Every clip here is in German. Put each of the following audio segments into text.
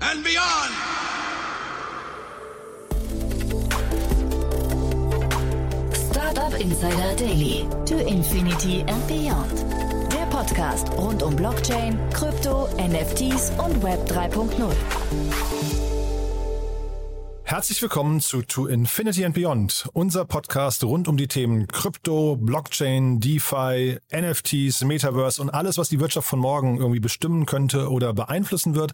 and beyond! Startup Insider Daily. To Infinity and Beyond. Der Podcast rund um Blockchain, Krypto, NFTs und Web 3.0. Herzlich willkommen zu To Infinity and Beyond, unser Podcast rund um die Themen Krypto, Blockchain, DeFi, NFTs, Metaverse und alles, was die Wirtschaft von morgen irgendwie bestimmen könnte oder beeinflussen wird.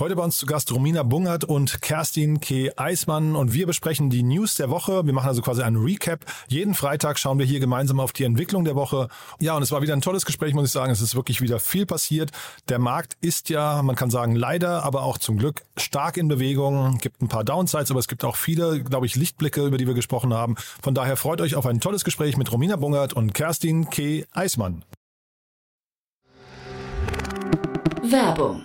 Heute bei uns zu Gast Romina Bungert und Kerstin K. Eismann und wir besprechen die News der Woche. Wir machen also quasi einen Recap. Jeden Freitag schauen wir hier gemeinsam auf die Entwicklung der Woche. Ja, und es war wieder ein tolles Gespräch, muss ich sagen. Es ist wirklich wieder viel passiert. Der Markt ist ja, man kann sagen, leider, aber auch zum Glück stark in Bewegung. Es gibt ein paar Downsides, aber es gibt auch viele, glaube ich, Lichtblicke, über die wir gesprochen haben. Von daher freut euch auf ein tolles Gespräch mit Romina Bungert und Kerstin K. Eismann. Werbung.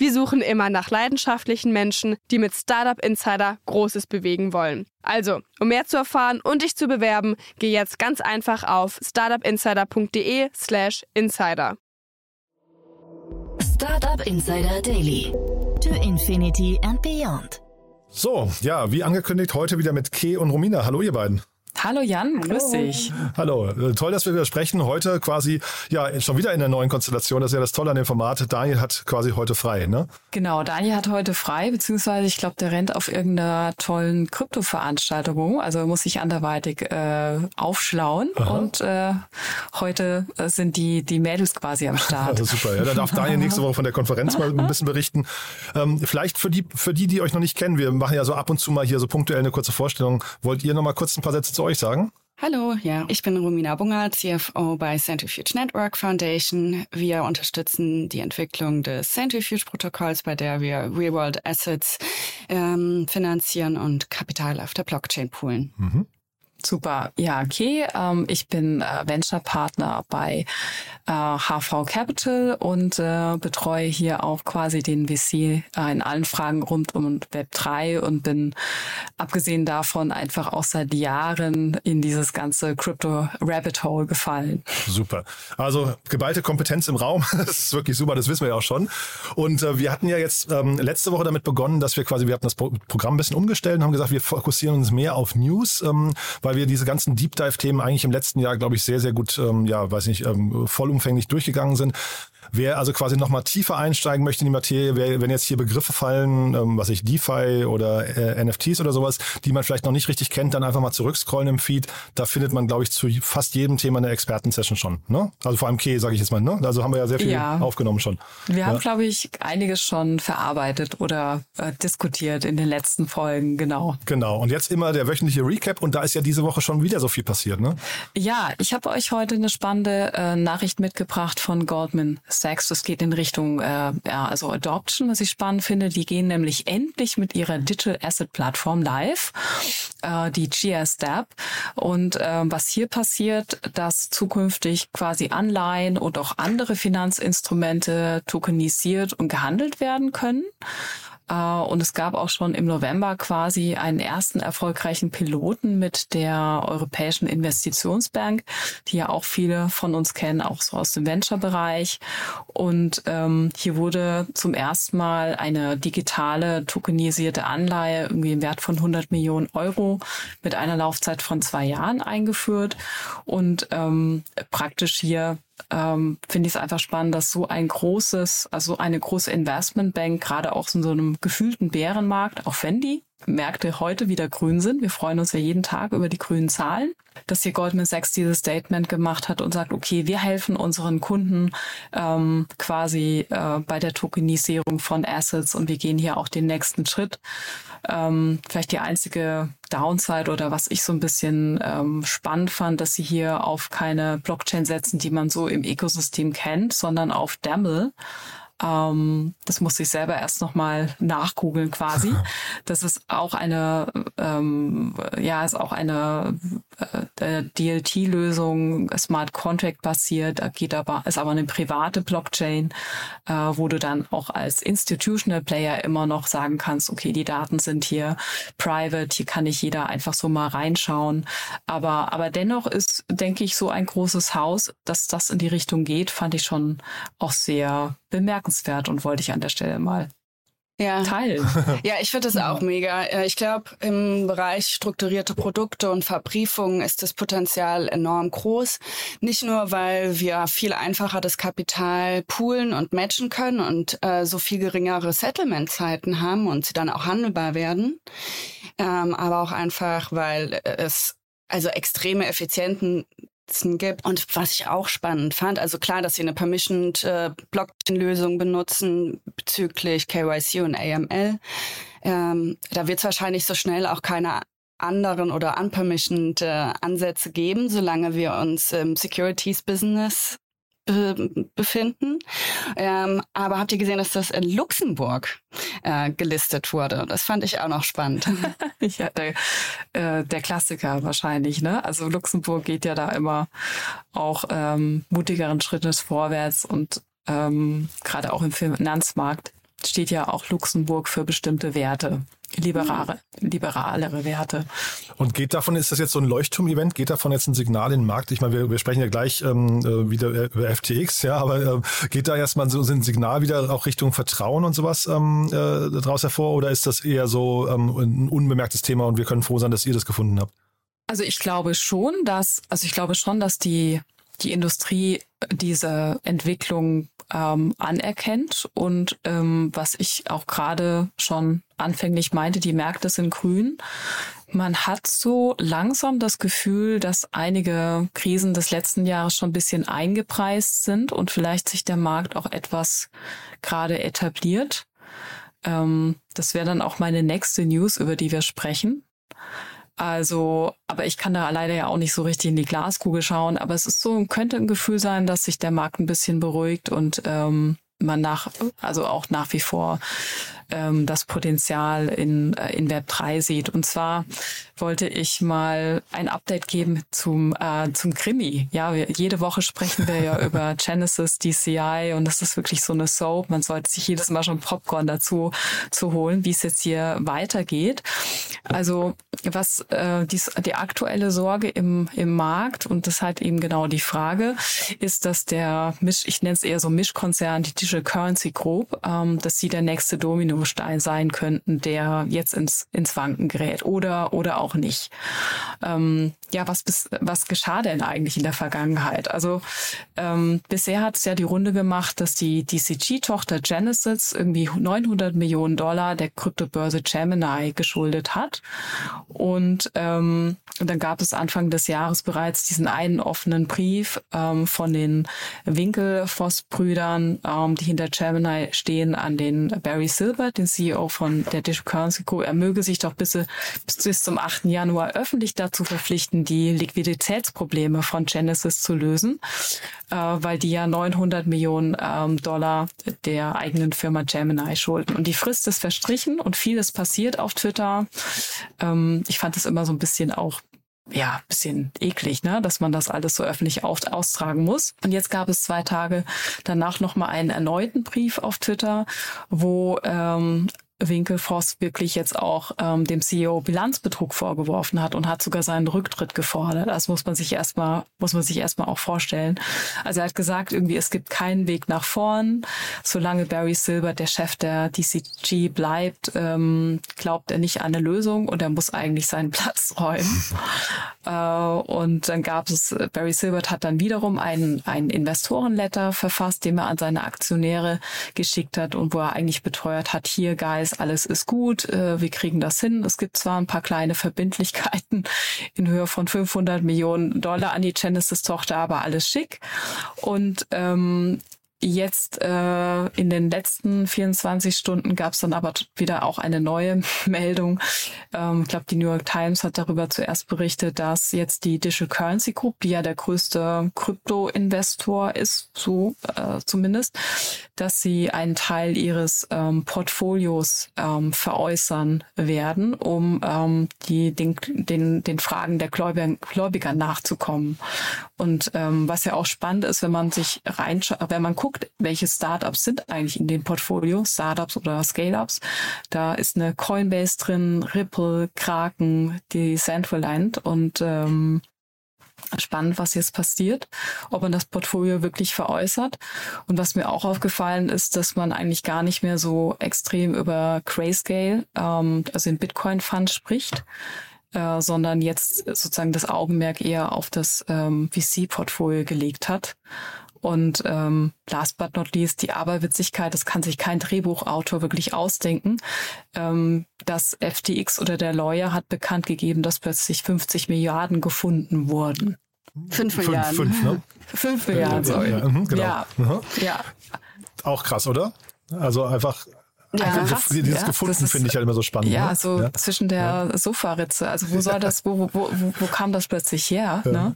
Wir suchen immer nach leidenschaftlichen Menschen, die mit Startup Insider Großes bewegen wollen. Also, um mehr zu erfahren und dich zu bewerben, geh jetzt ganz einfach auf startupinsider.de/slash insider. Startup Insider Daily. To Infinity and Beyond. So, ja, wie angekündigt, heute wieder mit K. und Romina. Hallo, ihr beiden. Hallo Jan, grüß dich. Hallo, äh, toll, dass wir wieder sprechen. Heute quasi, ja, schon wieder in der neuen Konstellation. Das ist ja das Tolle an dem Format. Daniel hat quasi heute frei, ne? Genau, Daniel hat heute frei, beziehungsweise ich glaube, der rennt auf irgendeiner tollen Krypto-Veranstaltung. Also muss sich anderweitig äh, aufschlauen. Aha. Und äh, heute äh, sind die, die Mädels quasi am Start. Also super, ja. Da darf Daniel nächste Woche von der Konferenz mal ein bisschen berichten. Ähm, vielleicht für die, für die, die euch noch nicht kennen, wir machen ja so ab und zu mal hier so punktuell eine kurze Vorstellung. Wollt ihr noch mal kurz ein paar Sätze zu euch sagen? Hallo, ja, ich bin Romina Bunger, CFO bei Centrifuge Network Foundation. Wir unterstützen die Entwicklung des Centrifuge-Protokolls, bei der wir Real-World Assets ähm, finanzieren und Kapital auf der Blockchain poolen. Mhm. Super. Ja, okay. Ähm, ich bin äh, Venture Partner bei äh, HV Capital und äh, betreue hier auch quasi den VC äh, in allen Fragen rund um Web 3 und bin abgesehen davon einfach auch seit Jahren in dieses ganze Crypto Rabbit Hole gefallen. Super. Also geballte Kompetenz im Raum. das ist wirklich super, das wissen wir ja auch schon. Und äh, wir hatten ja jetzt ähm, letzte Woche damit begonnen, dass wir quasi, wir hatten das Programm ein bisschen umgestellt und haben gesagt, wir fokussieren uns mehr auf News, ähm, weil weil wir diese ganzen Deep Dive-Themen eigentlich im letzten Jahr, glaube ich, sehr, sehr gut, ähm, ja, weiß nicht, ähm, vollumfänglich durchgegangen sind. Wer also quasi nochmal tiefer einsteigen möchte in die Materie, wer, wenn jetzt hier Begriffe fallen, ähm, was ich DeFi oder äh, NFTs oder sowas, die man vielleicht noch nicht richtig kennt, dann einfach mal zurückscrollen im Feed. Da findet man, glaube ich, zu fast jedem Thema eine Expertensession schon. Ne? Also vor allem K, sage ich jetzt mal. Ne? Also haben wir ja sehr viel ja. aufgenommen schon. Wir ja. haben, glaube ich, einiges schon verarbeitet oder äh, diskutiert in den letzten Folgen, genau. Genau. Und jetzt immer der wöchentliche Recap und da ist ja diese Woche schon wieder so viel passiert, ne? Ja, ich habe euch heute eine spannende äh, Nachricht mitgebracht von Goldman Sachs. Das geht in Richtung äh, ja, also Adoption, was ich spannend finde. Die gehen nämlich endlich mit ihrer Digital Asset Plattform live, äh, die GSDAP. Und äh, was hier passiert, dass zukünftig quasi Anleihen und auch andere Finanzinstrumente tokenisiert und gehandelt werden können. Äh, und es gab auch schon im November quasi einen ersten erfolgreichen Piloten mit der Europäischen Investitionsbank, die ja auch viele von uns kennen, auch so aus dem Venture-Bereich. Und ähm, hier wurde zum ersten Mal eine digitale tokenisierte Anleihe irgendwie im Wert von 100 Millionen Euro mit einer Laufzeit von zwei Jahren eingeführt und ähm, praktisch hier ähm, finde ich es einfach spannend, dass so ein großes, also eine große Investmentbank, gerade auch in so einem gefühlten Bärenmarkt, auch wenn die Märkte heute wieder grün sind. Wir freuen uns ja jeden Tag über die grünen Zahlen, dass hier Goldman Sachs dieses Statement gemacht hat und sagt, okay, wir helfen unseren Kunden ähm, quasi äh, bei der Tokenisierung von Assets und wir gehen hier auch den nächsten Schritt. Ähm, vielleicht die einzige Downside oder was ich so ein bisschen ähm, spannend fand, dass sie hier auf keine Blockchain setzen, die man so im Ökosystem kennt, sondern auf Daml. Ähm, das musste ich selber erst nochmal nachgoogeln quasi. Das ist auch eine, ähm, ja, ist auch eine äh, DLT-Lösung, Smart Contract basiert, geht aber, ist aber eine private Blockchain, äh, wo du dann auch als Institutional Player immer noch sagen kannst, okay, die Daten sind hier private, hier kann nicht jeder einfach so mal reinschauen. Aber, aber dennoch ist, denke ich, so ein großes Haus, dass das in die Richtung geht, fand ich schon auch sehr bemerkenswert und wollte ich an der Stelle mal ja. teilen. Ja, ich finde das auch mega. Äh, ich glaube, im Bereich strukturierte Produkte und Verbriefungen ist das Potenzial enorm groß. Nicht nur, weil wir viel einfacher das Kapital poolen und matchen können und äh, so viel geringere Settlement-Zeiten haben und sie dann auch handelbar werden, ähm, aber auch einfach, weil es also extreme Effizienten Nutzen gibt. Und was ich auch spannend fand, also klar, dass sie eine Permissioned äh, Blockchain-Lösung benutzen bezüglich KYC und AML. Ähm, da wird es wahrscheinlich so schnell auch keine anderen oder unpermissioned äh, Ansätze geben, solange wir uns im Securities-Business befinden. Ähm, aber habt ihr gesehen, dass das in Luxemburg äh, gelistet wurde? Das fand ich auch noch spannend. ja, der, äh, der Klassiker wahrscheinlich. Ne? Also Luxemburg geht ja da immer auch ähm, mutigeren Schrittes vorwärts und ähm, gerade auch im Finanzmarkt steht ja auch Luxemburg für bestimmte Werte liberale, liberalere Werte. Und geht davon, ist das jetzt so ein Leuchtturm-Event? Geht davon jetzt ein Signal in den Markt? Ich meine, wir, wir sprechen ja gleich ähm, äh, wieder über FTX, ja, aber äh, geht da erstmal so ein Signal wieder auch Richtung Vertrauen und sowas ähm, äh, daraus hervor oder ist das eher so ähm, ein unbemerktes Thema und wir können froh sein, dass ihr das gefunden habt? Also ich glaube schon, dass, also ich glaube schon, dass die die Industrie diese Entwicklung ähm, anerkennt und ähm, was ich auch gerade schon anfänglich meinte, die Märkte sind grün. Man hat so langsam das Gefühl, dass einige Krisen des letzten Jahres schon ein bisschen eingepreist sind und vielleicht sich der Markt auch etwas gerade etabliert. Ähm, das wäre dann auch meine nächste News, über die wir sprechen. Also, aber ich kann da leider ja auch nicht so richtig in die Glaskugel schauen. Aber es ist so, könnte ein Gefühl sein, dass sich der Markt ein bisschen beruhigt und ähm, man nach, also auch nach wie vor ähm, das Potenzial in, äh, in Web 3 sieht. Und zwar wollte ich mal ein Update geben zum, äh, zum Krimi. Ja, wir, jede Woche sprechen wir ja über Genesis DCI und das ist wirklich so eine Soap. Man sollte sich jedes Mal schon Popcorn dazu zu holen, wie es jetzt hier weitergeht. Also was äh, dies, die aktuelle Sorge im, im Markt und das ist halt eben genau die Frage, ist, dass der Misch, ich nenne es eher so Mischkonzern, die Digital Currency Group, ähm, dass sie der nächste Dominostein sein könnten, der jetzt ins, ins Wanken gerät oder, oder auch nicht. Ähm, ja, was, bis, was geschah denn eigentlich in der Vergangenheit? Also ähm, bisher hat es ja die Runde gemacht, dass die DCG-Tochter Genesis irgendwie 900 Millionen Dollar der Kryptobörse Gemini geschuldet hat. Und, ähm, und dann gab es Anfang des Jahres bereits diesen einen offenen Brief ähm, von den Winkelfoss-Brüdern, ähm, die hinter Gemini stehen, an den Barry Den CEO von der Digital Currency Co. Er möge sich doch bis, bis zum 8. Januar öffentlich dazu verpflichten, die Liquiditätsprobleme von Genesis zu lösen, äh, weil die ja 900 Millionen ähm, Dollar der eigenen Firma Gemini schulden. Und die Frist ist verstrichen und vieles passiert auf Twitter. Ähm, ich fand es immer so ein bisschen auch ja, bisschen eklig, ne, dass man das alles so öffentlich auf, austragen muss. Und jetzt gab es zwei Tage danach nochmal einen erneuten Brief auf Twitter, wo ähm, Winkelfoss wirklich jetzt auch ähm, dem CEO Bilanzbetrug vorgeworfen hat und hat sogar seinen Rücktritt gefordert. Das muss man sich erstmal, muss man sich erstmal auch vorstellen. Also er hat gesagt, irgendwie, es gibt keinen Weg nach vorn. Solange Barry Silbert der Chef der DCG bleibt, ähm, glaubt er nicht an eine Lösung und er muss eigentlich seinen Platz räumen. äh, und dann gab es, Barry Silbert hat dann wiederum einen, einen Investorenletter verfasst, dem er an seine Aktionäre geschickt hat und wo er eigentlich beteuert hat, hier, Guys, weiß, alles ist gut, äh, wir kriegen das hin. Es gibt zwar ein paar kleine Verbindlichkeiten in Höhe von 500 Millionen Dollar an die Genesis-Tochter, aber alles schick. Und ähm, Jetzt äh, in den letzten 24 Stunden gab es dann aber wieder auch eine neue Meldung. Ähm, ich glaube, die New York Times hat darüber zuerst berichtet, dass jetzt die Digital Currency Group, die ja der größte Krypto-Investor ist, so äh, zumindest, dass sie einen Teil ihres ähm, Portfolios ähm, veräußern werden, um ähm, die, den, den, den Fragen der Gläubiger, Gläubiger nachzukommen. Und ähm, was ja auch spannend ist, wenn man sich reinschaut, wenn man guckt, welche Startups sind eigentlich in dem Portfolio, Startups oder Scale-Ups, da ist eine Coinbase drin, Ripple, Kraken, die Centraland und ähm, spannend, was jetzt passiert, ob man das Portfolio wirklich veräußert. Und was mir auch aufgefallen ist, dass man eigentlich gar nicht mehr so extrem über Grayscale, ähm, also den Bitcoin-Fund spricht, äh, sondern jetzt sozusagen das Augenmerk eher auf das ähm, VC-Portfolio gelegt hat. Und ähm, last but not least, die Aberwitzigkeit, das kann sich kein Drehbuchautor wirklich ausdenken. Ähm, das FTX oder der Lawyer hat bekannt gegeben, dass plötzlich 50 Milliarden gefunden wurden. Fünf Milliarden. Fünf, fünf, ne? Fünf Milliarden, sorry. Ja, mhm, genau. Ja. Mhm. ja. Auch krass, oder? Also einfach Ja, Einfach krass, dieses ja. gefunden finde ich halt immer so spannend. Ja, ne? so Ja. zwischen der Sofaritze. Also wo soll das, wo, wo, wo, wo kam das plötzlich her? Ne?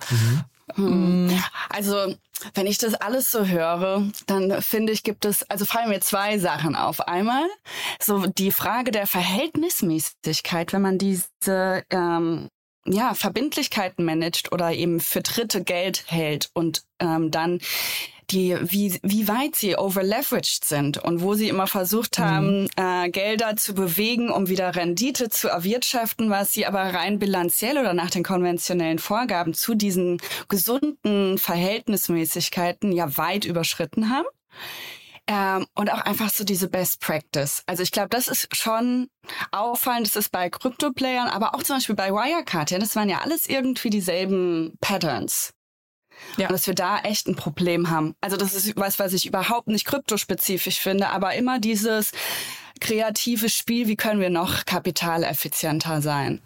Also, wenn ich das alles so höre, dann finde ich, gibt es, also fallen mir zwei Sachen auf. Einmal so die Frage der Verhältnismäßigkeit, wenn man diese ähm, ja, Verbindlichkeiten managt oder eben für Dritte Geld hält und ähm, dann die, wie, wie weit sie overleveraged sind und wo sie immer versucht haben, äh, Gelder zu bewegen, um wieder Rendite zu erwirtschaften, was sie aber rein bilanziell oder nach den konventionellen Vorgaben zu diesen gesunden Verhältnismäßigkeiten ja weit überschritten haben. Ähm, und auch einfach so diese Best Practice. Also ich glaube, das ist schon auffallend. Das ist bei Krypto-Playern, aber auch zum Beispiel bei Wirecard. Ja, das waren ja alles irgendwie dieselben Patterns. Ja. Und dass wir da echt ein Problem haben. Also das ist was, was ich überhaupt nicht kryptospezifisch finde, aber immer dieses kreative Spiel, wie können wir noch kapitaleffizienter sein?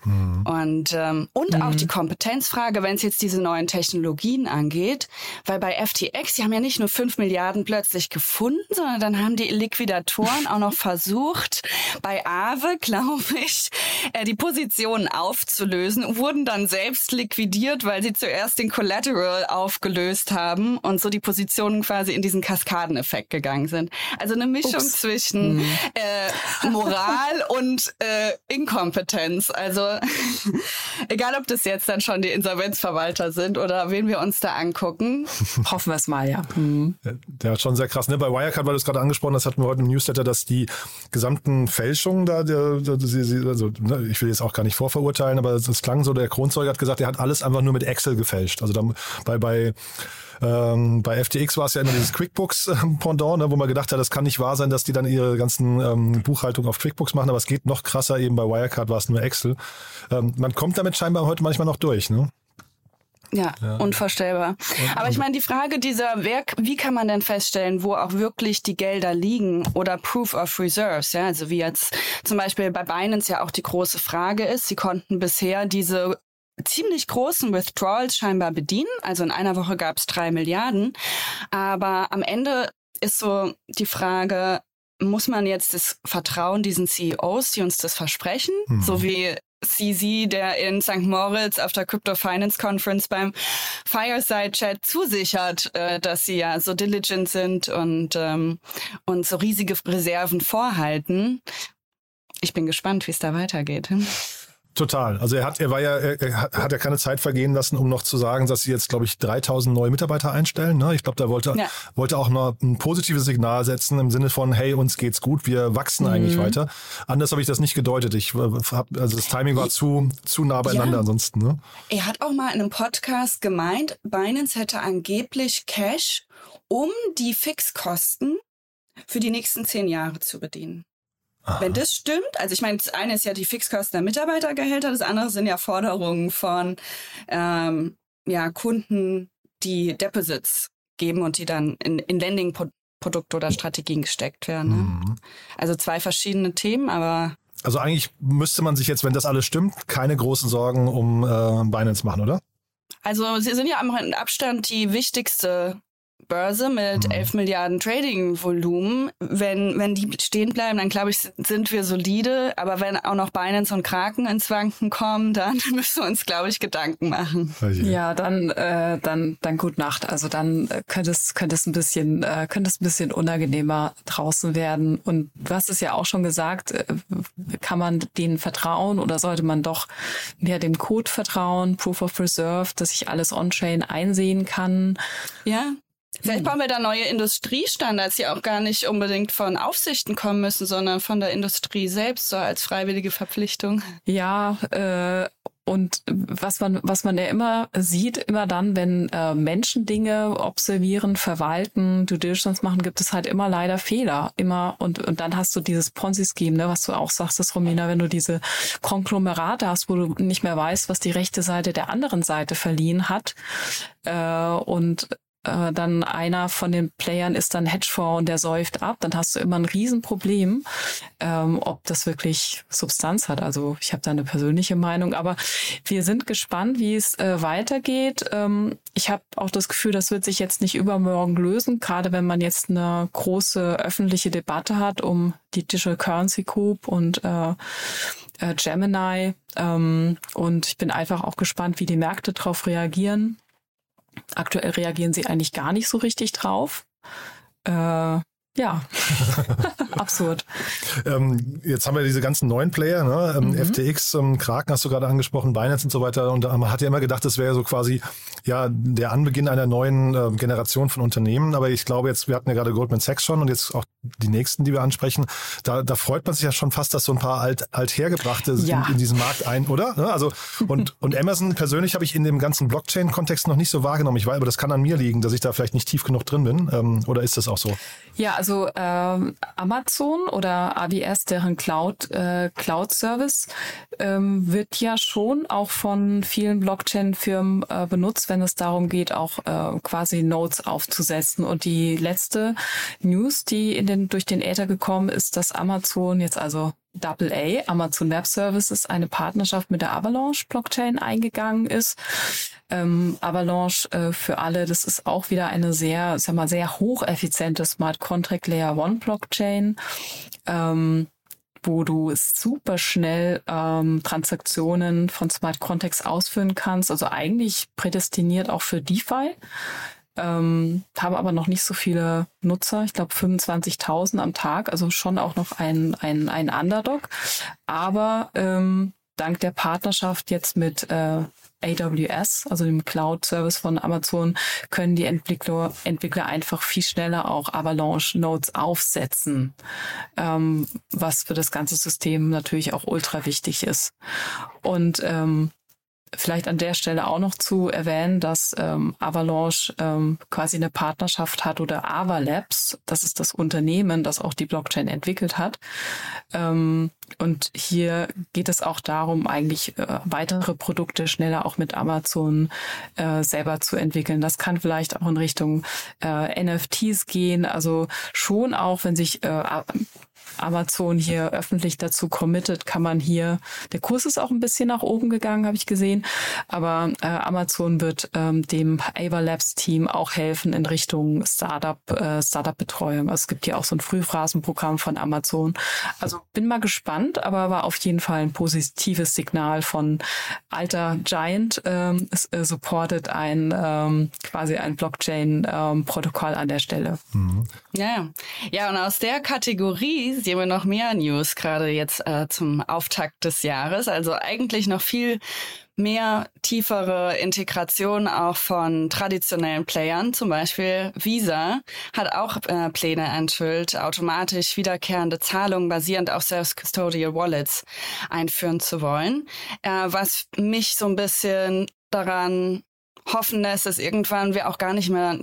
Und, ähm, und auch die Kompetenzfrage, wenn es jetzt diese neuen Technologien angeht, weil bei FTX, die haben ja nicht nur 5 Milliarden plötzlich gefunden, sondern dann haben die Liquidatoren auch noch versucht, bei Aave, glaube ich, äh, die Positionen aufzulösen, wurden dann selbst liquidiert, weil sie zuerst den Collateral aufgelöst haben und so die Positionen quasi in diesen Kaskadeneffekt gegangen sind. Also eine Mischung Ups. zwischen äh, Moral und äh, Inkompetenz. Also egal, ob das jetzt dann schon die Insolvenzverwalter sind oder wen wir uns da angucken. Hoffen wir es mal, ja. Mhm. Der hat schon sehr krass. Ne? Bei Wirecard, weil du es gerade angesprochen hast, hatten wir heute im Newsletter, dass die gesamten Fälschungen da, der, der, sie, sie, also, ne, ich will jetzt auch gar nicht vorverurteilen, aber es, es klang so, der Kronzeuge hat gesagt, er hat alles einfach nur mit Excel gefälscht. Also da, bei, bei ähm, bei FTX war es ja immer dieses QuickBooks-Pendant, ne, wo man gedacht hat, das kann nicht wahr sein, dass die dann ihre ganzen ähm, Buchhaltung auf QuickBooks machen, aber es geht noch krasser, eben bei Wirecard war es nur Excel. Ähm, man kommt damit scheinbar heute manchmal noch durch, ne? Ja, unvorstellbar. Aber ich meine, die Frage dieser, wer, wie kann man denn feststellen, wo auch wirklich die Gelder liegen oder Proof of Reserves, ja, also wie jetzt zum Beispiel bei Binance ja auch die große Frage ist, sie konnten bisher diese ziemlich großen Withdrawals scheinbar bedienen. Also in einer Woche gab es drei Milliarden. Aber am Ende ist so die Frage, muss man jetzt das Vertrauen diesen CEOs, die uns das versprechen, so wie CZ, der in St. Moritz auf der Crypto Finance Conference beim Fireside Chat zusichert, äh, dass sie ja so diligent sind und, ähm, und so riesige Reserven vorhalten. Ich bin gespannt, wie es da weitergeht. Total. Also er hat, er war ja, er hat, ja keine Zeit vergehen lassen, um noch zu sagen, dass sie jetzt, glaube ich, 3000 neue Mitarbeiter einstellen. Ne? Ich glaube, da wollte, ja. wollte auch noch ein positives Signal setzen im Sinne von, hey, uns geht's gut, wir wachsen mhm. eigentlich weiter. Anders habe ich das nicht gedeutet. Ich äh, hab, also das Timing war zu, zu nah beieinander ja. ansonsten. Ne? Er hat auch mal in einem Podcast gemeint, Binance hätte angeblich Cash, um die Fixkosten für die nächsten zehn Jahre zu bedienen. Aha. Wenn das stimmt, also ich meine, das eine ist ja die Fixkosten der Mitarbeitergehälter, das andere sind ja Forderungen von ähm, ja, Kunden, die Deposits geben und die dann in, in Lending-Produkte oder Strategien gesteckt werden. Ne? Mhm. Also zwei verschiedene Themen, aber also eigentlich müsste man sich jetzt, wenn das alles stimmt, keine großen Sorgen um äh, Binance machen, oder? Also sie sind ja am Abstand die wichtigste Börse mit mhm. 11 Milliarden Trading-Volumen. Wenn, wenn die stehen bleiben, dann glaube ich, sind wir solide. Aber wenn auch noch Binance und Kraken ins Wanken kommen, dann müssen wir uns, glaube ich, Gedanken machen. Ja, dann, äh, dann, dann gut Nacht. Also dann äh, könnte es, könnte es ein bisschen, äh, könnte es ein bisschen unangenehmer draußen werden. Und du hast es ja auch schon gesagt, äh, kann man denen vertrauen oder sollte man doch mehr dem Code vertrauen, Proof of Reserve, dass ich alles on-chain einsehen kann? Ja. Vielleicht brauchen wir da neue Industriestandards, die auch gar nicht unbedingt von Aufsichten kommen müssen, sondern von der Industrie selbst, so als freiwillige Verpflichtung. Ja, äh, und was man, was man ja immer sieht, immer dann, wenn äh, Menschen Dinge observieren, verwalten, Due Diligence machen, gibt es halt immer leider Fehler. Immer und, und dann hast du dieses Ponzi-Scheme, ne, was du auch sagst, das Romina, wenn du diese Konglomerate hast, wo du nicht mehr weißt, was die rechte Seite der anderen Seite verliehen hat. Äh, und äh, dann einer von den Playern ist dann Hedgefonds und der säuft ab, dann hast du immer ein Riesenproblem, ähm, ob das wirklich Substanz hat. Also ich habe da eine persönliche Meinung, aber wir sind gespannt, wie es äh, weitergeht. Ähm, ich habe auch das Gefühl, das wird sich jetzt nicht übermorgen lösen, gerade wenn man jetzt eine große öffentliche Debatte hat um die Digital Currency Coup und äh, äh, Gemini. Ähm, und ich bin einfach auch gespannt, wie die Märkte darauf reagieren. Aktuell reagieren sie eigentlich gar nicht so richtig drauf. Äh, ja, absurd. ähm, jetzt haben wir diese ganzen neuen Player, ne? Ähm, mhm. FTX, ähm, Kraken hast du gerade angesprochen, Binance und so weiter. Und man hat ja immer gedacht, das wäre so quasi ja der Anbeginn einer neuen äh, Generation von Unternehmen. Aber ich glaube jetzt, wir hatten ja gerade Goldman Sachs schon und jetzt auch die nächsten, die wir ansprechen. Da, da freut man sich ja schon fast, dass so ein paar alt, althergebrachte ja. in, in diesen Markt ein, oder? Ne? Also und und Amazon persönlich habe ich in dem ganzen Blockchain-Kontext noch nicht so wahrgenommen. Ich weiß, aber das kann an mir liegen, dass ich da vielleicht nicht tief genug drin bin. Ähm, oder ist das auch so? Ja, also also ähm, Amazon oder AWS, deren Cloud, äh, Cloud Service, ähm, wird ja schon auch von vielen Blockchain-Firmen äh, benutzt, wenn es darum geht, auch äh, quasi Nodes aufzusetzen. Und die letzte News, die in den, durch den Äther gekommen ist, dass Amazon jetzt also AA, Amazon Web Services, eine Partnerschaft mit der Avalanche Blockchain eingegangen ist. Ähm, Avalanche äh, für alle, das ist auch wieder eine sehr, sag mal, sehr hocheffiziente Smart Contract Layer One Blockchain. Ähm, wo du super schnell ähm, Transaktionen von Smart Contracts ausführen kannst. Also eigentlich prädestiniert auch für DeFi ähm, haben aber noch nicht so viele Nutzer, ich glaube 25.000 am Tag, also schon auch noch ein, ein, ein Underdog. Aber ähm, dank der Partnerschaft jetzt mit äh, AWS, also dem Cloud-Service von Amazon, können die Entwickler, Entwickler einfach viel schneller auch Avalanche-Nodes aufsetzen, ähm, was für das ganze System natürlich auch ultra wichtig ist. Und ähm, Vielleicht an der Stelle auch noch zu erwähnen, dass ähm, Avalanche ähm, quasi eine Partnerschaft hat oder Avalabs, das ist das Unternehmen, das auch die Blockchain entwickelt hat. Ähm, und hier geht es auch darum, eigentlich äh, weitere Produkte schneller auch mit Amazon äh, selber zu entwickeln. Das kann vielleicht auch in Richtung äh, NFTs gehen. Also schon auch, wenn sich äh, Amazon hier öffentlich dazu committed, kann man hier, der Kurs ist auch ein bisschen nach oben gegangen, habe ich gesehen, aber äh, Amazon wird ähm, dem Ava Labs Team auch helfen in Richtung Startup, äh, Startup-Betreuung. Also es gibt hier auch so ein Frühphrasenprogramm von Amazon. Also bin mal gespannt, aber war auf jeden Fall ein positives Signal von alter Giant ähm, es, äh, supportet ein ähm, quasi ein Blockchain-Protokoll ähm, an der Stelle. Mhm. Ja, ja, und aus der Kategorie crazy sehen wir noch mehr News, gerade jetzt äh, zum Auftakt des Jahres. Also eigentlich noch viel mehr tiefere Integration auch von traditionellen Playern. Zum Beispiel Visa hat auch äh, Pläne enthüllt, automatisch wiederkehrende Zahlungen basierend auf Self-Custodial Wallets einführen zu wollen. Äh, was mich so ein bisschen daran hoffen lässt, dass irgendwann wir auch gar nicht mehr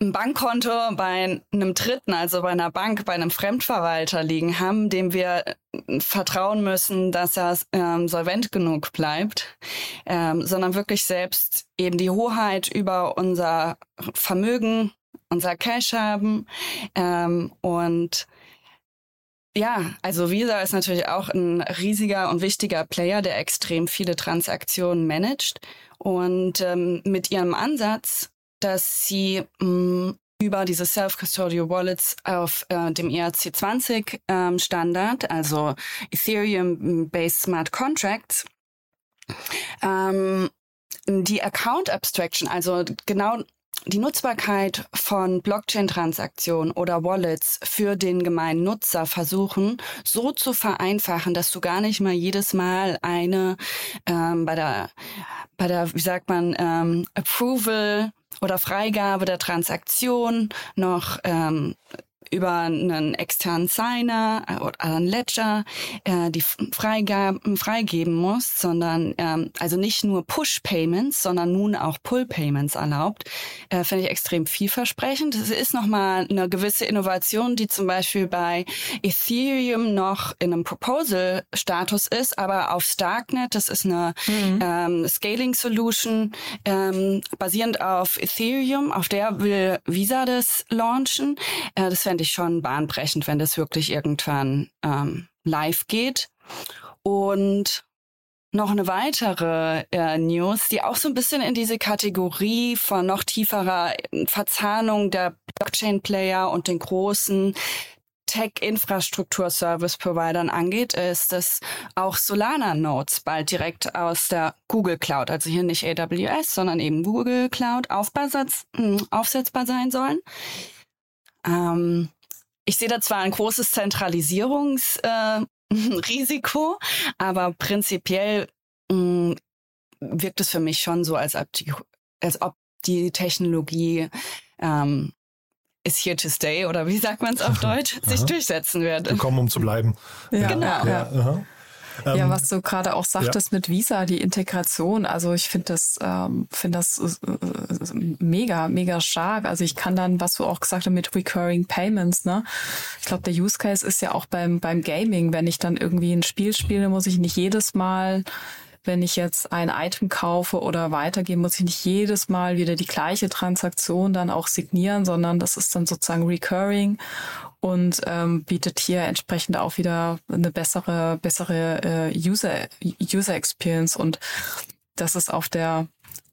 ein Bankkonto bei einem Dritten, also bei einer Bank, bei einem Fremdverwalter liegen haben, dem wir äh, vertrauen müssen, dass er ähm, solvent genug bleibt, ähm, sondern wirklich selbst eben die Hoheit über unser Vermögen, unser Cash haben ähm, und ja, also Visa ist natürlich auch ein riesiger und wichtiger Player, der extrem viele Transaktionen managt. Und ähm, mit ihrem Ansatz dass sie mh, mm, über diese Self-Custodial Wallets auf äh, dem ERC20 ähm, Standard, also Ethereum-based Smart Contracts, ähm, die Account Abstraction, also genau die Nutzbarkeit von Blockchain-Transaktionen oder Wallets für den gemeinen Nutzer versuchen, so zu vereinfachen, dass du gar nicht mal jedes Mal eine ähm, bei der bei der wie sagt man ähm, Approval oder Freigabe der Transaktion noch ähm, über einen externen Signer äh, oder einen Ledger äh, die Freigaben freigeben muss, sondern ähm, also nicht nur Push-Payments, sondern nun auch Pull-Payments erlaubt, äh, finde ich extrem vielversprechend. Es ist nochmal eine gewisse Innovation, die zum Beispiel bei Ethereum noch in einem Proposal-Status ist, aber auf Starknet, das ist eine mhm. ähm, Scaling-Solution ähm, basierend auf Ethereum, auf der will Visa das launchen. Äh, das fände ich schon bahnbrechend, wenn das wirklich irgendwann ähm, live geht. Und noch eine weitere äh, News, die auch so ein bisschen in diese Kategorie von noch tieferer Verzahnung der Blockchain-Player und den großen Tech-Infrastruktur-Service-Providern angeht, ist, dass auch Solana-Nodes bald direkt aus der Google Cloud, also hier nicht AWS, sondern eben Google Cloud hm, aufsetzbar sein sollen. Ähm, ich sehe da zwar ein großes Zentralisierungsrisiko, äh, aber prinzipiell mh, mm, wirkt es für mich schon so, als ob die, als ob die Technologie ähm, is here to stay oder wie sagt man es auf Deutsch, sich durchsetzen wird. Gekommen, um zu bleiben. Ja, genau. Ja, ja. Ähm, ja, was du gerade auch sagtest ja. mit Visa, die Integration. Also ich finde das, ähm, finde das äh, mega, mega stark. Also ich kann dann, was du auch gesagt hast mit Recurring Payments, ne? Ich glaube, der Use Case ist ja auch beim, beim Gaming. Wenn ich dann irgendwie ein Spiel spiele, muss ich nicht jedes Mal wenn ich jetzt ein Item kaufe oder weitergebe, muss ich nicht jedes Mal wieder die gleiche Transaktion dann auch signieren, sondern das ist dann sozusagen recurring und ähm, bietet hier entsprechend auch wieder eine bessere, bessere äh, User, User Experience und dass es auf der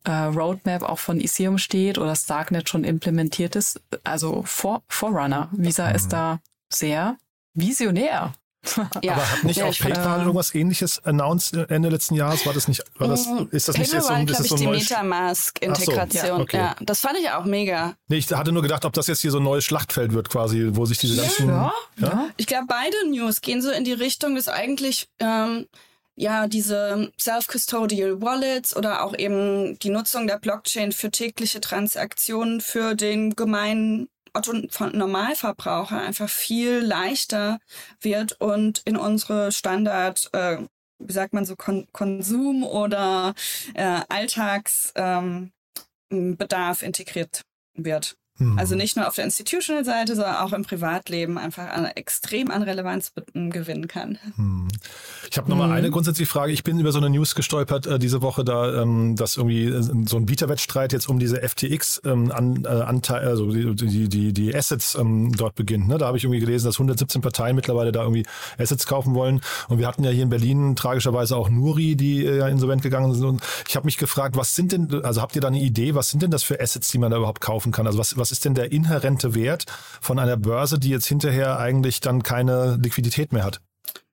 äh, Roadmap auch von Ethereum steht oder Starknet schon implementiert ist. Also vor, Forerunner. Visa mhm. ist da sehr visionär. Ja. Aber hat nicht ja, auch PayPal äh, irgendwas ähnliches announced Ende letzten Jahres? War das nicht, war das, mm, ist das nicht jetzt so, ist das so ein die Metamask-Integration. So, ja, okay. ja, das fand ich auch mega. Nee, ich hatte nur gedacht, ob das jetzt hier so ein neues Schlachtfeld wird quasi, wo sich diese ganzen... Ja, ja. Ich glaube, beide News gehen so in die Richtung, dass eigentlich... Ähm, ja, diese Self-Custodial Wallets oder auch eben die Nutzung der Blockchain für tägliche Transaktionen für den gemeinen Otto von Normalverbraucher einfach viel leichter wird und in unsere Standard, äh, wie sagt man so, Kon Konsum oder äh, Alltagsbedarf ähm, integriert wird. Mhm. Also nicht nur auf der Institutional-Seite, sondern auch im Privatleben einfach an, extrem an Relevanz gewinnen kann. Mhm. Ich habe nochmal mhm. eine grundsätzliche Frage. Ich bin über so eine News gestolpert äh, diese Woche, da ähm, dass irgendwie äh, so ein Bieterwettstreit jetzt um diese FTX ähm, an, äh, also die, die, die, die Assets ähm, dort beginnt. Ne? Da habe ich irgendwie gelesen, dass 117 Parteien mittlerweile da irgendwie Assets kaufen wollen. Und wir hatten ja hier in Berlin tragischerweise auch Nuri, die äh, ja insolvent gegangen sind. Und ich habe mich gefragt, was sind denn, also habt ihr da eine Idee, was sind denn das für Assets, die man da überhaupt kaufen kann? Also was, was ist denn der inhärente Wert von einer Börse, die jetzt hinterher eigentlich dann keine Liquidität mehr hat?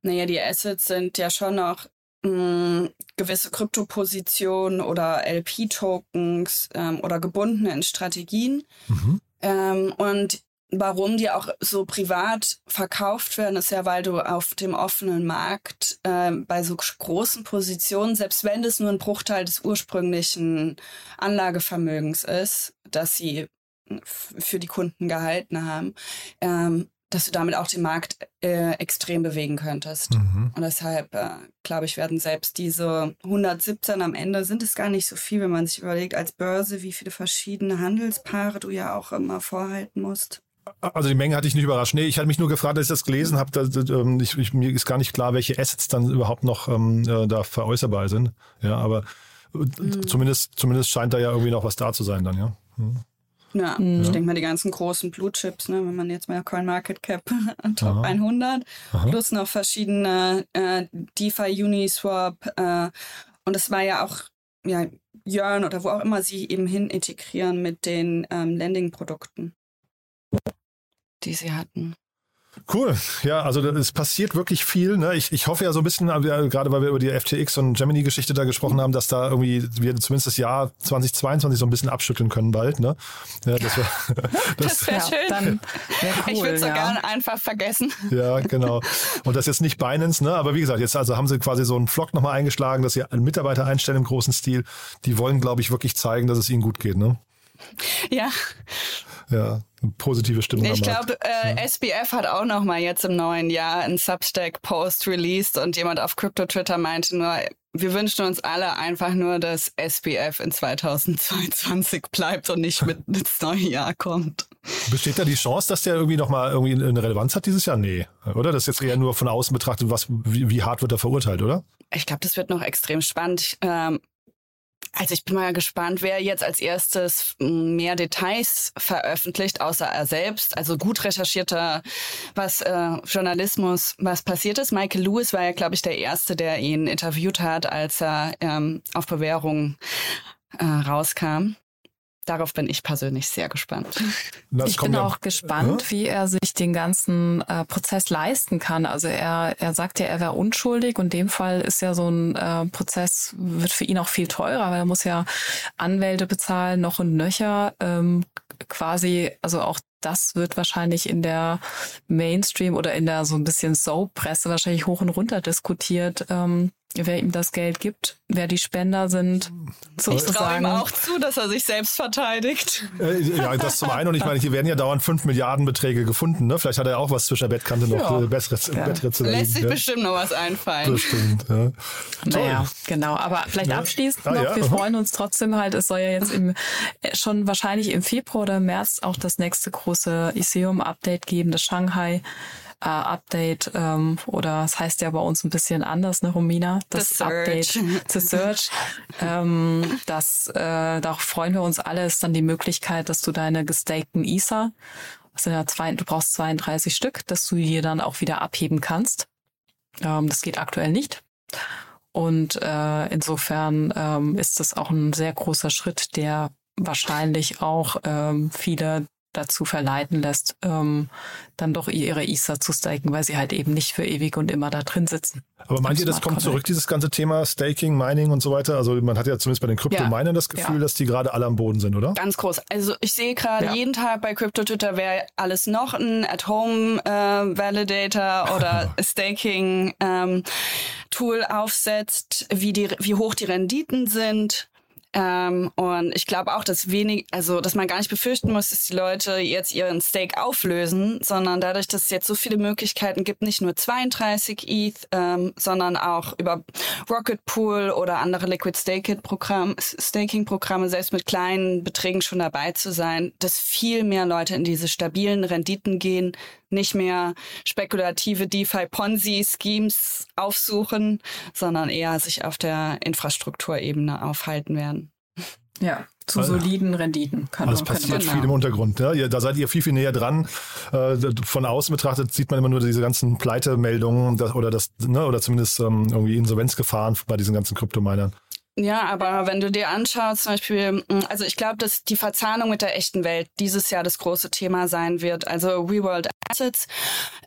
Naja, die Assets sind ja schon noch mh, hm, gewisse Kryptopositionen oder LP-Tokens ähm, oder gebundene in Strategien. Mhm. Ähm, und warum die auch so privat verkauft werden, ist ja, weil du auf dem offenen Markt äh, bei so großen Positionen, selbst wenn das nur ein Bruchteil des ursprünglichen Anlagevermögens ist, dass sie für die Kunden gehalten haben, ähm, dass du damit auch den Markt äh, extrem bewegen könntest. Mhm. Und deshalb, äh, glaube ich, werden selbst diese 117 am Ende sind es gar nicht so viel, wenn man sich überlegt, als Börse, wie viele verschiedene Handelspaare du ja auch immer vorhalten musst. Also die Menge hatte ich nicht überrascht. Nee, ich hatte mich nur gefragt, als ich das gelesen habe, da, ähm, ich, ich, mir ist gar nicht klar, welche Assets dann überhaupt noch ähm, äh, da veräußerbar sind. Ja, aber mhm. zumindest, zumindest scheint da ja irgendwie noch was da zu sein dann, ja. Mhm. Ja, mhm. ich denke mal die ganzen großen Blue Chips, ne, wenn man jetzt mal Coin Market Cap Top Aha. 100 Aha. plus noch verschiedene äh, DeFi Uniswap äh, und es war ja auch ja Jörn oder wo auch immer sie eben hin integrieren mit den ähm, Landing Produkten die sie hatten. Cool. Ja, also es passiert wirklich viel. Ne? Ich, ich hoffe ja so ein bisschen, gerade weil wir über die FTX und Gemini-Geschichte da gesprochen haben, dass da irgendwie wir zumindest das Jahr 2022 so ein bisschen abschütteln können bald. Ne? Ja, das wäre das, das wär ja, schön. Dann wär cool, ich würde es so ja. gerne einfach vergessen. Ja, genau. Und das jetzt nicht Binance, ne? aber wie gesagt, jetzt also haben sie quasi so einen Flock nochmal eingeschlagen, dass sie Mitarbeiter einstellen im großen Stil. Die wollen, glaube ich, wirklich zeigen, dass es ihnen gut geht. Ne? Ja. Ja, positive Stimmung. Ich glaube, äh, ja. SBF hat auch noch mal jetzt im neuen Jahr einen Substack-Post released und jemand auf Crypto-Twitter meinte nur, wir wünschen uns alle einfach nur, dass SBF in 2022 bleibt und nicht mit ins neue Jahr kommt. Besteht da die Chance, dass der irgendwie noch mal irgendwie eine Relevanz hat dieses Jahr? Nee, oder? Das ist jetzt eher nur von außen betrachtet, was, wie, wie hart wird er verurteilt, oder? Ich glaube, das wird noch extrem spannend. Ähm, also ich bin mal gespannt, wer jetzt als erstes mehr Details veröffentlicht, außer er selbst. Also gut recherchierter was äh, Journalismus, was passiert ist. Michael Lewis war ja, glaube ich, der Erste, der ihn interviewt hat, als er ähm, auf Bewährung äh, rauskam. Darauf bin ich persönlich sehr gespannt. Das ich bin auch gespannt, äh? wie er sich den ganzen äh, Prozess leisten kann. Also er, er sagt ja, er wäre unschuldig und in dem Fall ist ja so ein äh, Prozess, wird für ihn auch viel teurer, weil er muss ja Anwälte bezahlen, noch und nöcher. Ähm, quasi, also auch das wird wahrscheinlich in der Mainstream oder in der so ein bisschen Soap-Presse wahrscheinlich hoch und runter diskutiert. Ähm, wer ihm das Geld gibt, wer die Spender sind. Sozusagen. Ich traue ihm auch zu, dass er sich selbst verteidigt. Äh, ja, das zum einen. Und ich meine, hier werden ja dauernd 5 Milliarden Beträge gefunden. Ne? Vielleicht hat er auch was zwischen der Bettkante noch ja. äh, besseres ja. Lässt sich ja. bestimmt noch was einfallen. Bestimmt, ja. Naja, genau. Aber vielleicht abschließend ah, noch, wir freuen uns trotzdem halt, es soll ja jetzt im, äh, schon wahrscheinlich im Februar oder März auch das nächste große Iseum-Update geben, das Shanghai äh, Update ähm, oder es das heißt ja bei uns ein bisschen anders, ne, Romina? Das The Update zu Search. ähm, das, äh, darauf freuen wir uns alle, ist dann die Möglichkeit, dass du deine gestakten ISA, das sind ja zwei, du brauchst 32 Stück, dass du die dann auch wieder abheben kannst. Ähm, das geht aktuell nicht. Und äh, insofern ähm, ist das auch ein sehr großer Schritt, der wahrscheinlich auch ähm, viele dazu verleiten lässt, ähm, dann doch ihre ISA zu staken, weil sie halt eben nicht für ewig und immer da drin sitzen. Aber meint ihr, das kommt zurück, dieses ganze Thema Staking, Mining und so weiter? Also man hat ja zumindest bei den Krypto-Minern ja, das Gefühl, ja. dass die gerade alle am Boden sind, oder? Ganz groß. Also ich sehe gerade ja. jeden Tag bei Crypto-Twitter, wer alles noch ein At-Home-Validator äh, oder Staking-Tool ähm, aufsetzt, wie, die, wie hoch die Renditen sind ähm, und ich glaube auch, dass wenig, also dass man gar nicht befürchten muss, dass die Leute jetzt ihren Stake auflösen, sondern dadurch, dass es jetzt so viele Möglichkeiten gibt, nicht nur 32 ETH, ähm, sondern auch über Rocket Pool oder andere Liquid Staking-Programme, selbst mit kleinen Beträgen schon dabei zu sein, dass viel mehr Leute in diese stabilen Renditen gehen, nicht mehr spekulative DeFi-Ponzi-Schemes aufsuchen, sondern eher sich auf der Infrastrukturebene aufhalten werden. Ja, zu soliden Renditen. Kann also es passiert viel im Untergrund. Ja? Da seid ihr viel, viel näher dran. Äh, von außen betrachtet sieht man immer nur diese ganzen Pleitemeldungen oder das, ne, oder zumindest ähm, irgendwie Insolvenzgefahren bei diesen ganzen Kryptominern. Ja, aber wenn du dir anschaust, zum Beispiel, mm, also ich glaube, dass die Verzahnung mit der echten Welt dieses Jahr das große Thema sein wird. Also Reworld Assets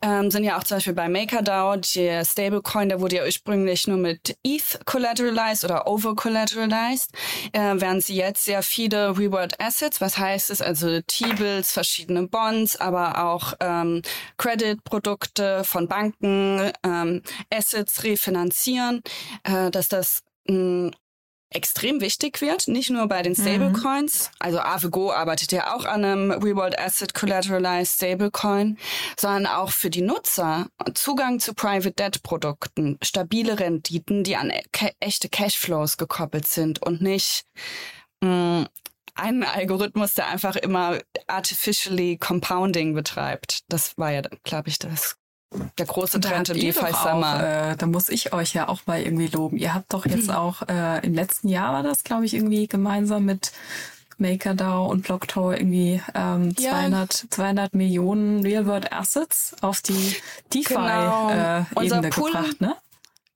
ähm, sind ja auch zum Beispiel bei MakerDAO, der Stablecoin, der wurde ja ursprünglich nur mit ETH collateralized oder over collateralized, äh, werden sie jetzt sehr viele Reworld Assets, was heißt es, also T-Bills, verschiedene Bonds, aber auch ähm, Credit-Produkte von Banken, ähm, Assets refinanzieren, äh, dass das mm, extrem wichtig wird, nicht nur bei den mhm. Stablecoins, mhm. also Avigo arbeitet ja auch an einem Reworld Asset Collateralized Stablecoin, sondern auch für die Nutzer Zugang zu Private Debt Produkten, stabile Renditen, die an echte Cashflows gekoppelt sind und nicht mh, mm, ein Algorithmus, der einfach immer artificially Compounding betreibt. Das war ja, glaube ich, das der große Trend im DeFi Summer. Äh, da muss ich euch ja auch mal irgendwie loben. Ihr habt doch jetzt auch äh, im letzten Jahr war das, glaube ich, irgendwie gemeinsam mit MakerDAO und BlockTO irgendwie ähm, ja. 200, 200 Millionen Real-World Assets auf die DeFi-Ebene genau. äh, gebracht, ne?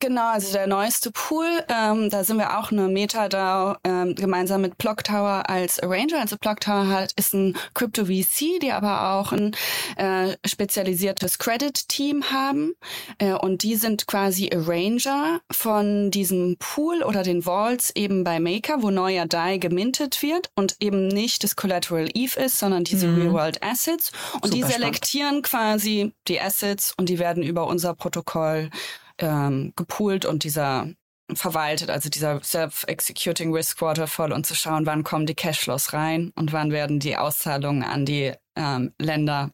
Genau, also der neueste Pool, ähm, da sind wir auch eine MetaDAO ähm, gemeinsam mit Block Tower als Arranger. Also Block Tower hat, ist ein Crypto VC, die aber auch ein äh, spezialisiertes Credit-Team haben. Äh, und die sind quasi Arranger von diesem Pool oder den Vaults eben bei Maker, wo neuer DAI gemintet wird und eben nicht das Collateral Eve ist, sondern diese mhm. Real-World Assets. Und Super die selektieren spannend. quasi die Assets und die werden über unser Protokoll ähm, gepoolt und dieser verwaltet, also dieser Self-Executing Risk Waterfall und zu schauen, wann kommen die Cashflows rein und wann werden die Auszahlungen an die ähm, Länder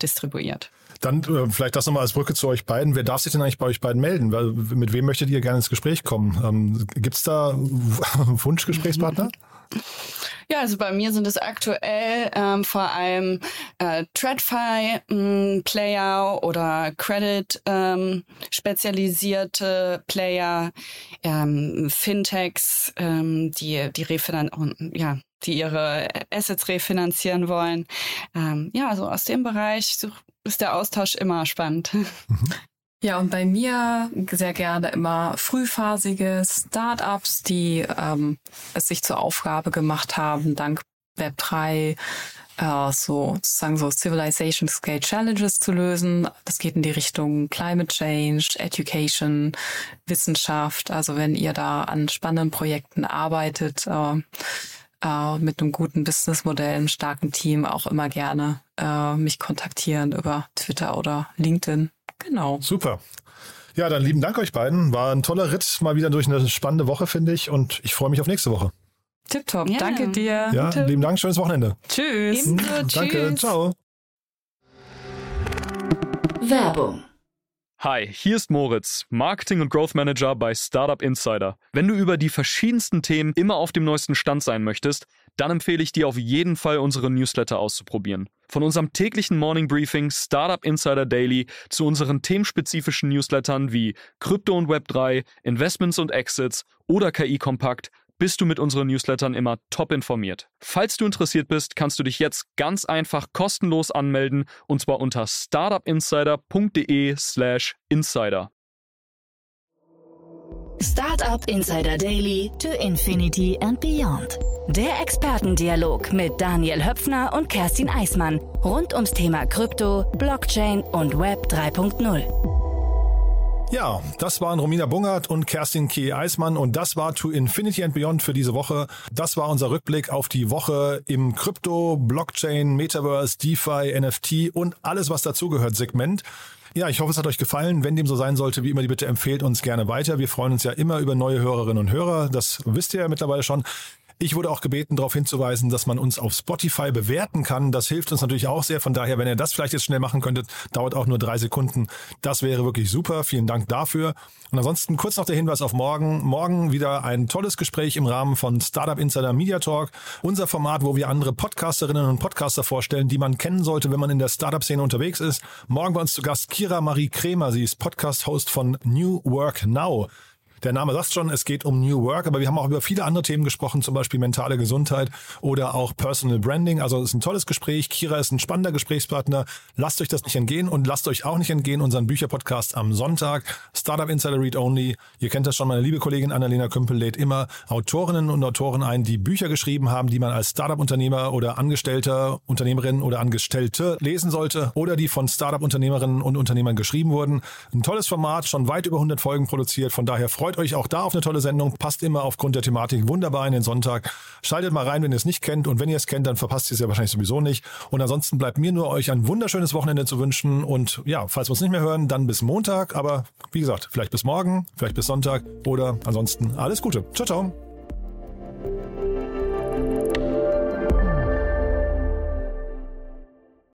distribuiert. Dann äh, vielleicht das nochmal als Brücke zu euch beiden. Wer darf sich denn eigentlich bei euch beiden melden? Weil, mit wem möchtet ihr gerne ins Gespräch kommen? Ähm, Gibt es da Wunschgesprächspartner? Ja, also bei mir sind es aktuell ähm, vor allem äh, TradFi-Player mm, oder Credit-spezialisierte ähm, Player, ähm, Fintechs, ähm, die die refinan ja, die ihre Assets refinanzieren wollen. Ähm, ja, also aus dem Bereich ist der Austausch immer spannend. Mhm. Ja, und bei mir sehr gerne immer frühphasige Startups, die ähm, es sich zur Aufgabe gemacht haben, dank Web3 äh, so sozusagen so Civilization Scale Challenges zu lösen. Das geht in die Richtung Climate Change, Education, Wissenschaft. Also wenn ihr da an spannenden Projekten arbeitet, äh, äh, mit einem guten Businessmodell, einem starken Team, auch immer gerne äh, mich kontaktieren über Twitter oder LinkedIn. Genau. Super. Ja, dann lieben Dank euch beiden. War ein toller Ritt, mal wieder durch eine spannende Woche, finde ich. Und ich freue mich auf nächste Woche. Tipptopp. Ja. Danke dir. Ja, Tipp. lieben Dank. Schönes Wochenende. Tschüss. Ebenso, Danke. Tschüss. Ciao. Werbung. Hi, hier ist Moritz, Marketing und Growth Manager bei Startup Insider. Wenn du über die verschiedensten Themen immer auf dem neuesten Stand sein möchtest, dann empfehle ich dir auf jeden Fall unsere Newsletter auszuprobieren. Von unserem täglichen Morning Briefing Startup Insider Daily zu unseren themenspezifischen Newslettern wie Krypto und Web3, Investments und Exits oder KI Kompakt bist du mit unseren Newslettern immer top informiert. Falls du interessiert bist, kannst du dich jetzt ganz einfach kostenlos anmelden und zwar unter startupinsider.de/insider. Startup Insider Daily to Infinity and Beyond. Der Expertendialog mit Daniel Höpfner und Kerstin Eismann rund ums Thema Krypto, Blockchain und Web 3.0. Ja, das waren Romina Bungert und Kerstin K. Eismann und das war To Infinity and Beyond für diese Woche. Das war unser Rückblick auf die Woche im Krypto, Blockchain, Metaverse, DeFi, NFT und alles, was dazugehört Segment. Ja, ich hoffe, es hat euch gefallen. Wenn dem so sein sollte, wie immer, die Bitte empfehlt uns gerne weiter. Wir freuen uns ja immer über neue Hörerinnen und Hörer. Das wisst ihr ja mittlerweile schon. Ich wurde auch gebeten, darauf hinzuweisen, dass man uns auf Spotify bewerten kann. Das hilft uns natürlich auch sehr. Von daher, wenn ihr das vielleicht jetzt schnell machen könntet, dauert auch nur drei Sekunden. Das wäre wirklich super. Vielen Dank dafür. Und ansonsten kurz noch der Hinweis auf morgen. Morgen wieder ein tolles Gespräch im Rahmen von Startup Insider Media Talk. Unser Format, wo wir andere Podcasterinnen und Podcaster vorstellen, die man kennen sollte, wenn man in der Startup-Szene unterwegs ist. Morgen bei uns zu Gast Kira Marie Kremer. Sie ist Podcast-Host von New Work Now. Der Name sagt schon, es geht um New Work, aber wir haben auch über viele andere Themen gesprochen, zum Beispiel mentale Gesundheit oder auch Personal Branding. Also es ist ein tolles Gespräch. Kira ist ein spannender Gesprächspartner. Lasst euch das nicht entgehen und lasst euch auch nicht entgehen unseren Bücherpodcast am Sonntag. Startup Insider Read Only. Ihr kennt das schon, meine liebe Kollegin Annalena Kümpel lädt immer Autorinnen und Autoren ein, die Bücher geschrieben haben, die man als Startup-Unternehmer oder Angestellter, Unternehmerin oder Angestellte lesen sollte oder die von Startup-Unternehmerinnen und Unternehmern geschrieben wurden. Ein tolles Format, schon weit über 100 Folgen produziert. Von daher freut euch auch da auf eine tolle Sendung. Passt immer aufgrund der Thematik wunderbar in den Sonntag. Schaltet mal rein, wenn ihr es nicht kennt. Und wenn ihr es kennt, dann verpasst ihr es ja wahrscheinlich sowieso nicht. Und ansonsten bleibt mir nur euch ein wunderschönes Wochenende zu wünschen. Und ja, falls wir uns nicht mehr hören, dann bis Montag. Aber wie gesagt, vielleicht bis morgen, vielleicht bis Sonntag oder ansonsten alles Gute. Ciao, ciao.